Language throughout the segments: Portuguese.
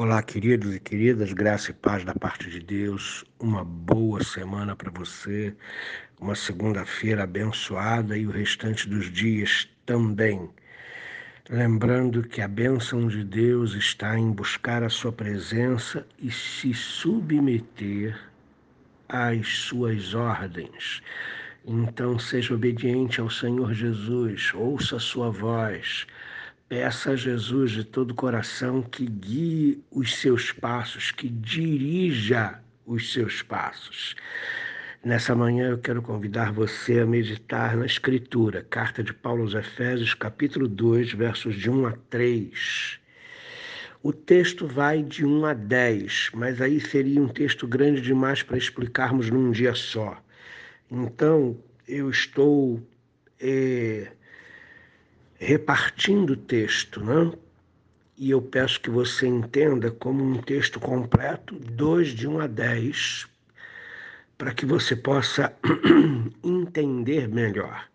Olá, queridos e queridas, graça e paz da parte de Deus. Uma boa semana para você, uma segunda-feira abençoada e o restante dos dias também. Lembrando que a bênção de Deus está em buscar a sua presença e se submeter às suas ordens. Então, seja obediente ao Senhor Jesus, ouça a sua voz Peça a Jesus de todo o coração que guie os seus passos, que dirija os seus passos. Nessa manhã eu quero convidar você a meditar na Escritura, carta de Paulo aos Efésios, capítulo 2, versos de 1 a 3. O texto vai de 1 a 10, mas aí seria um texto grande demais para explicarmos num dia só. Então, eu estou. Eh, repartindo o texto, né? E eu peço que você entenda como um texto completo, 2 de 1 a 10, para que você possa entender melhor.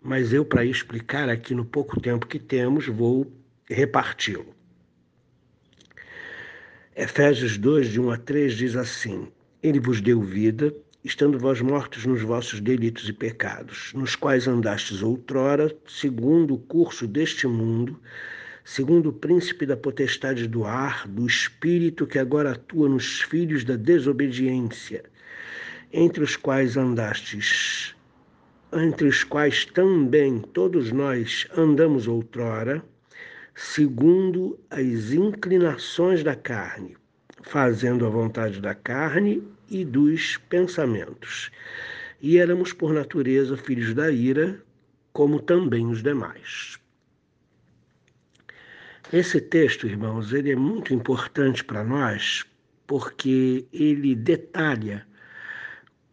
Mas eu, para explicar aqui no pouco tempo que temos, vou reparti-lo. Efésios 2, de 1 a 3 diz assim: Ele vos deu vida estando vós mortos nos vossos delitos e pecados, nos quais andastes outrora, segundo o curso deste mundo, segundo o príncipe da potestade do ar, do espírito que agora atua nos filhos da desobediência, entre os quais andastes, entre os quais também todos nós andamos outrora, segundo as inclinações da carne, fazendo a vontade da carne e dos pensamentos. E éramos, por natureza, filhos da ira, como também os demais. Esse texto, irmãos, ele é muito importante para nós porque ele detalha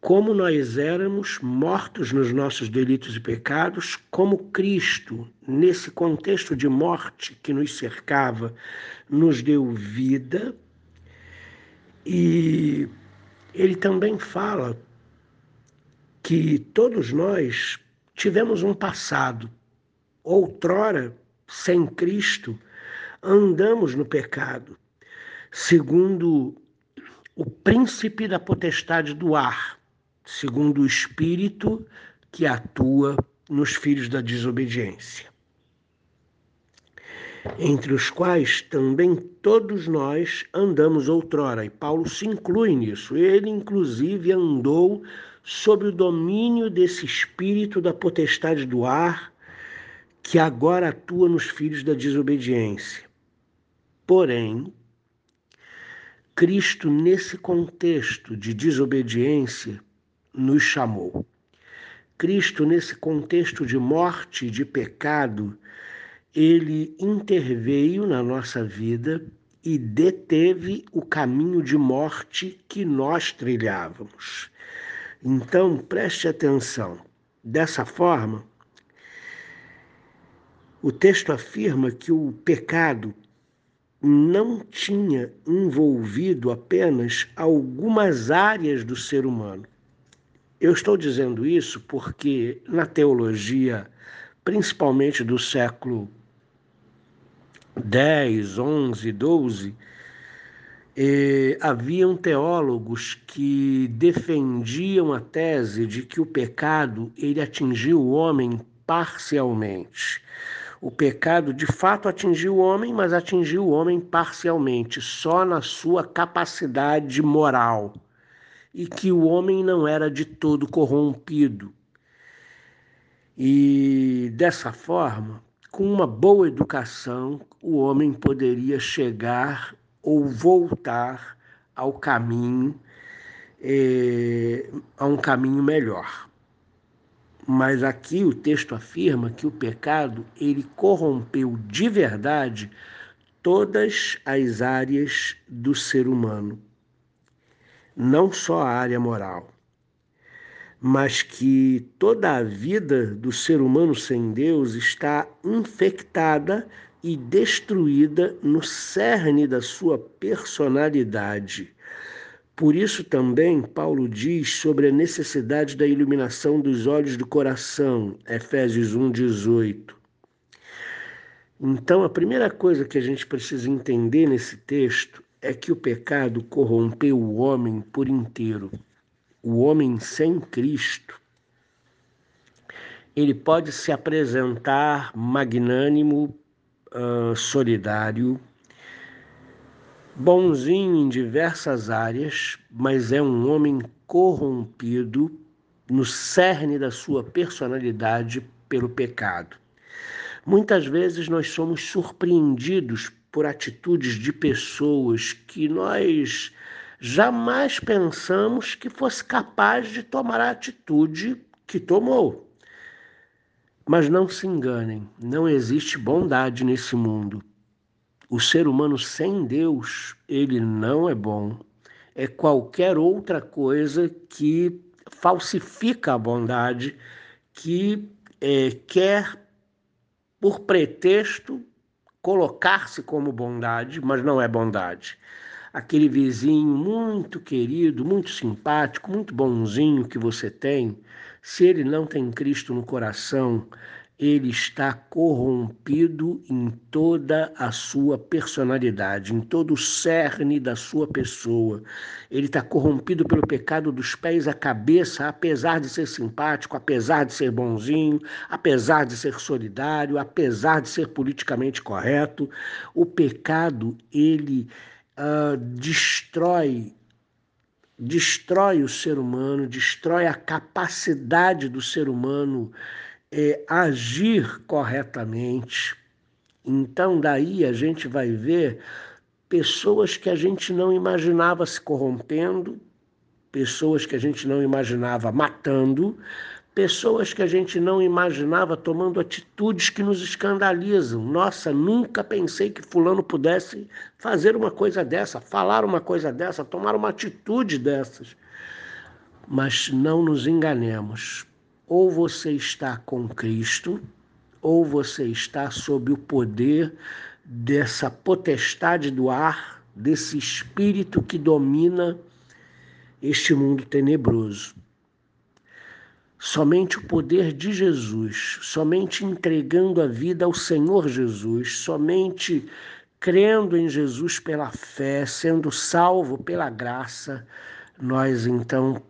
como nós éramos mortos nos nossos delitos e pecados, como Cristo, nesse contexto de morte que nos cercava, nos deu vida e ele também fala que todos nós tivemos um passado. Outrora, sem Cristo, andamos no pecado, segundo o príncipe da potestade do ar, segundo o espírito que atua nos filhos da desobediência entre os quais também todos nós andamos outrora. E Paulo se inclui nisso. Ele, inclusive, andou sob o domínio desse espírito da potestade do ar que agora atua nos filhos da desobediência. Porém, Cristo, nesse contexto de desobediência, nos chamou. Cristo, nesse contexto de morte e de pecado, ele interveio na nossa vida e deteve o caminho de morte que nós trilhávamos. Então, preste atenção. Dessa forma, o texto afirma que o pecado não tinha envolvido apenas algumas áreas do ser humano. Eu estou dizendo isso porque na teologia, principalmente do século 10, 11, 12, eh, haviam teólogos que defendiam a tese de que o pecado ele atingiu o homem parcialmente. O pecado de fato atingiu o homem, mas atingiu o homem parcialmente, só na sua capacidade moral, e que o homem não era de todo corrompido. E dessa forma, com uma boa educação, o homem poderia chegar ou voltar ao caminho, é, a um caminho melhor. Mas aqui o texto afirma que o pecado ele corrompeu de verdade todas as áreas do ser humano, não só a área moral mas que toda a vida do ser humano sem Deus está infectada e destruída no cerne da sua personalidade. Por isso também Paulo diz sobre a necessidade da iluminação dos olhos do coração, Efésios 1:18. Então, a primeira coisa que a gente precisa entender nesse texto é que o pecado corrompeu o homem por inteiro. O homem sem Cristo, ele pode se apresentar magnânimo, uh, solidário, bonzinho em diversas áreas, mas é um homem corrompido no cerne da sua personalidade pelo pecado. Muitas vezes nós somos surpreendidos por atitudes de pessoas que nós jamais pensamos que fosse capaz de tomar a atitude que tomou. Mas não se enganem, não existe bondade nesse mundo. O ser humano sem Deus, ele não é bom. É qualquer outra coisa que falsifica a bondade, que é, quer, por pretexto, colocar-se como bondade, mas não é bondade. Aquele vizinho muito querido, muito simpático, muito bonzinho que você tem, se ele não tem Cristo no coração, ele está corrompido em toda a sua personalidade, em todo o cerne da sua pessoa. Ele está corrompido pelo pecado dos pés à cabeça, apesar de ser simpático, apesar de ser bonzinho, apesar de ser solidário, apesar de ser politicamente correto. O pecado, ele uh, destrói destrói o ser humano, destrói a capacidade do ser humano é, agir corretamente. Então, daí a gente vai ver pessoas que a gente não imaginava se corrompendo, pessoas que a gente não imaginava matando, pessoas que a gente não imaginava tomando atitudes que nos escandalizam. Nossa, nunca pensei que Fulano pudesse fazer uma coisa dessa, falar uma coisa dessa, tomar uma atitude dessas. Mas não nos enganemos. Ou você está com Cristo, ou você está sob o poder dessa potestade do ar, desse espírito que domina este mundo tenebroso. Somente o poder de Jesus, somente entregando a vida ao Senhor Jesus, somente crendo em Jesus pela fé, sendo salvo pela graça, nós então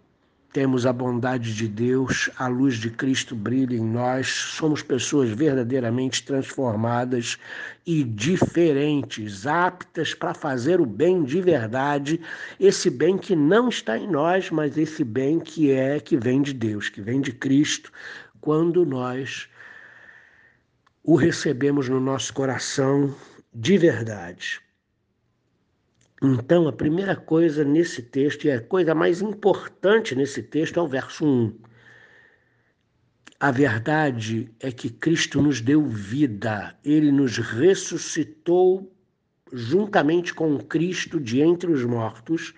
temos a bondade de Deus, a luz de Cristo brilha em nós, somos pessoas verdadeiramente transformadas e diferentes, aptas para fazer o bem de verdade, esse bem que não está em nós, mas esse bem que é que vem de Deus, que vem de Cristo, quando nós o recebemos no nosso coração de verdade. Então, a primeira coisa nesse texto, e a coisa mais importante nesse texto, é o verso 1. A verdade é que Cristo nos deu vida, ele nos ressuscitou juntamente com Cristo de entre os mortos,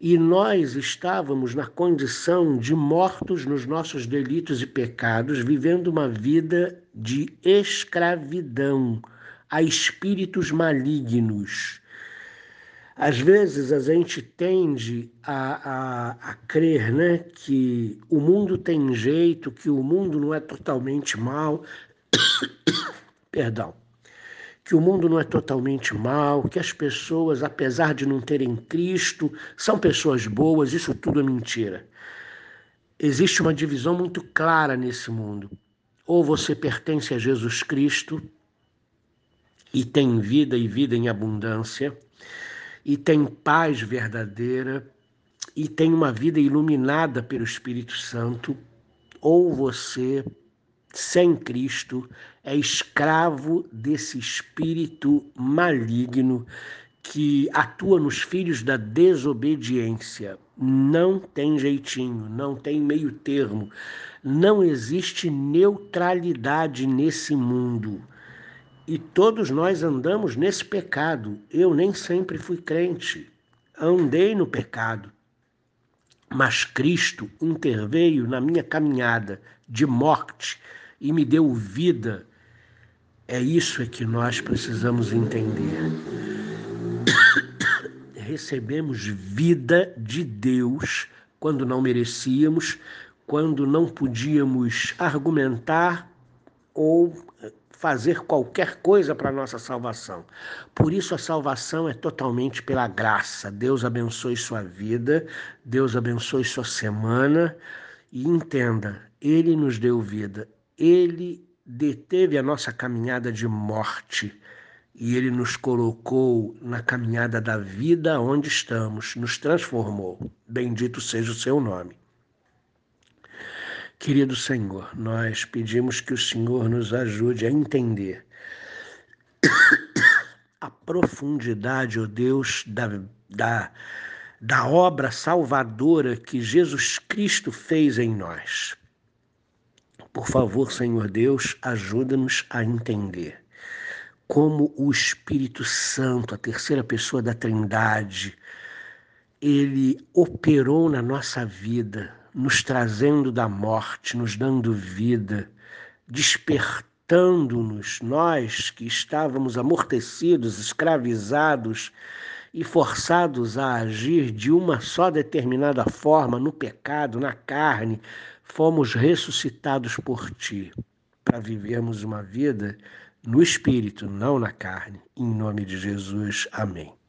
e nós estávamos na condição de mortos nos nossos delitos e pecados, vivendo uma vida de escravidão a espíritos malignos às vezes a gente tende a, a, a crer né, que o mundo tem jeito, que o mundo não é totalmente mal. Perdão. Que o mundo não é totalmente mal, que as pessoas, apesar de não terem Cristo, são pessoas boas, isso tudo é mentira. Existe uma divisão muito clara nesse mundo. Ou você pertence a Jesus Cristo e tem vida e vida em abundância, e tem paz verdadeira e tem uma vida iluminada pelo Espírito Santo, ou você, sem Cristo, é escravo desse espírito maligno que atua nos filhos da desobediência. Não tem jeitinho, não tem meio termo, não existe neutralidade nesse mundo. E todos nós andamos nesse pecado. Eu nem sempre fui crente, andei no pecado. Mas Cristo interveio na minha caminhada de morte e me deu vida. É isso é que nós precisamos entender. Recebemos vida de Deus quando não merecíamos, quando não podíamos argumentar ou fazer qualquer coisa para a nossa salvação. Por isso a salvação é totalmente pela graça. Deus abençoe sua vida, Deus abençoe sua semana e entenda, ele nos deu vida. Ele deteve a nossa caminhada de morte e ele nos colocou na caminhada da vida onde estamos, nos transformou. Bendito seja o seu nome. Querido Senhor, nós pedimos que o Senhor nos ajude a entender a profundidade, ó oh Deus, da, da, da obra salvadora que Jesus Cristo fez em nós. Por favor, Senhor Deus, ajuda-nos a entender como o Espírito Santo, a terceira pessoa da Trindade, ele operou na nossa vida, nos trazendo da morte, nos dando vida, despertando-nos, nós que estávamos amortecidos, escravizados e forçados a agir de uma só determinada forma, no pecado, na carne, fomos ressuscitados por ti para vivermos uma vida no espírito, não na carne. Em nome de Jesus, amém.